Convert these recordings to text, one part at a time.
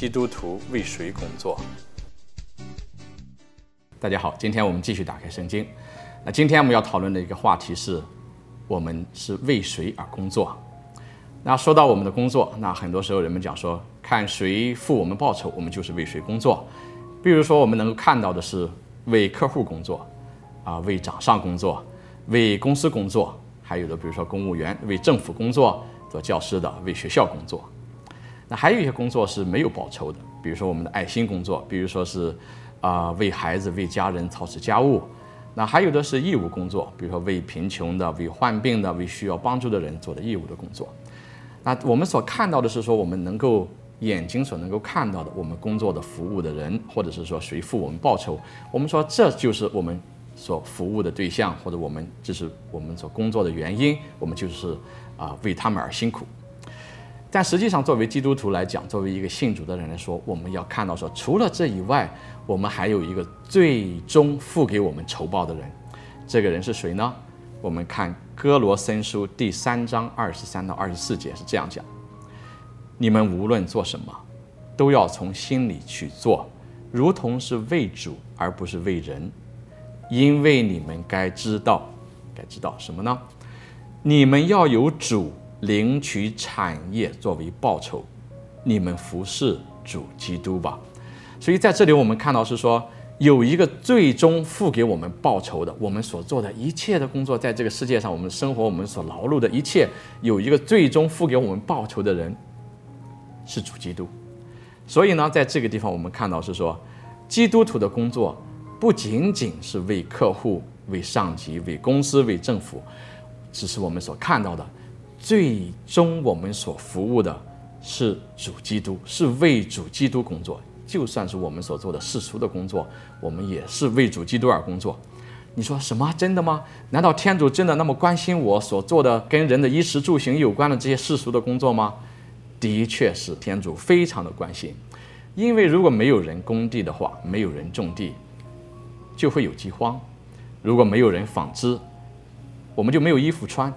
基督徒为谁工作？大家好，今天我们继续打开圣经。那今天我们要讨论的一个话题是：我们是为谁而工作？那说到我们的工作，那很多时候人们讲说，看谁付我们报酬，我们就是为谁工作。比如说，我们能够看到的是为客户工作，啊，为掌上工作，为公司工作，还有的比如说公务员为政府工作，做教师的为学校工作。那还有一些工作是没有报酬的，比如说我们的爱心工作，比如说是啊、为孩子、为家人操持家务。那还有的是义务工作，比如说为贫穷的、为患病的、为需要帮助的人做的义务的工作。那我们所看到的是说，我们能够眼睛所能够看到的，我们工作的服务的人，或者是说谁付我们报酬，我们说这就是我们所服务的对象，或者我们这是我们所工作的原因，我们就是啊为他们而辛苦。但实际上，作为基督徒来讲，作为一个信主的人来说，我们要看到说，除了这以外，我们还有一个最终付给我们酬报的人，这个人是谁呢？我们看歌罗森书第三章二十三到二十四节是这样讲：你们无论做什么，都要从心里去做，如同是为主而不是为人，因为你们该知道，该知道什么呢？你们要有主领取产业作为报酬，你们服侍主基督吧。所以在这里我们看到是说。有一个最终付给我们报酬的，我们所做的一切的工作，在这个世界上，我们生活，我们所劳碌的一切，有一个最终付给我们报酬的人，是主基督。所以呢，在这个地方，我们看到是说，基督徒的工作不仅仅是为客户、为上级、为公司、为政府，只是我们所看到的，最终我们所服务的是主基督，是为主基督工作。就算是我们所做的世俗的工作，我们也是为主基督而工作。你说什么？真的吗？难道天主真的那么关心我所做的跟人的衣食住行有关的这些世俗的工作吗？的确是，天主非常的关心。因为如果没有人耕地的话，没有人种地，就会有饥荒；如果没有人纺织，我们就没有衣服穿；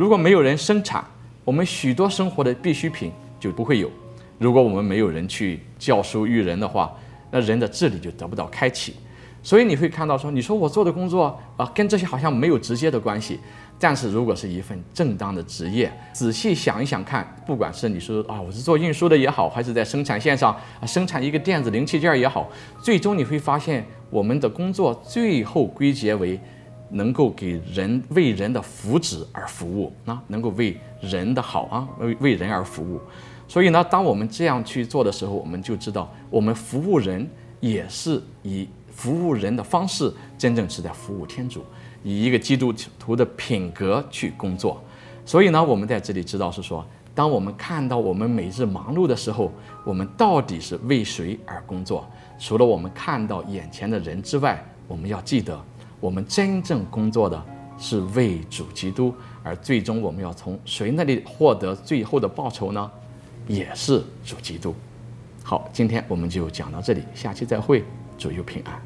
如果没有人生产，我们许多生活的必需品就不会有。如果我们没有人去教书育人的话，那人的智力就得不到开启。所以你会看到说，你说我做的工作啊，跟这些好像没有直接的关系。但是如果是一份正当的职业，仔细想一想看，不管是你说啊，我是做运输的也好，还是在生产线上啊生产一个电子零器件也好，最终你会发现，我们的工作最后归结为能够给人为人的福祉而服务啊，能够为人的好啊，为为人而服务。所以呢，当我们这样去做的时候，我们就知道，我们服务人也是以服务人的方式，真正是在服务天主，以一个基督徒的品格去工作。所以呢，我们在这里知道是说，当我们看到我们每日忙碌的时候，我们到底是为谁而工作？除了我们看到眼前的人之外，我们要记得，我们真正工作的是为主基督，而最终我们要从谁那里获得最后的报酬呢？也是主基督。好，今天我们就讲到这里，下期再会，主佑平安。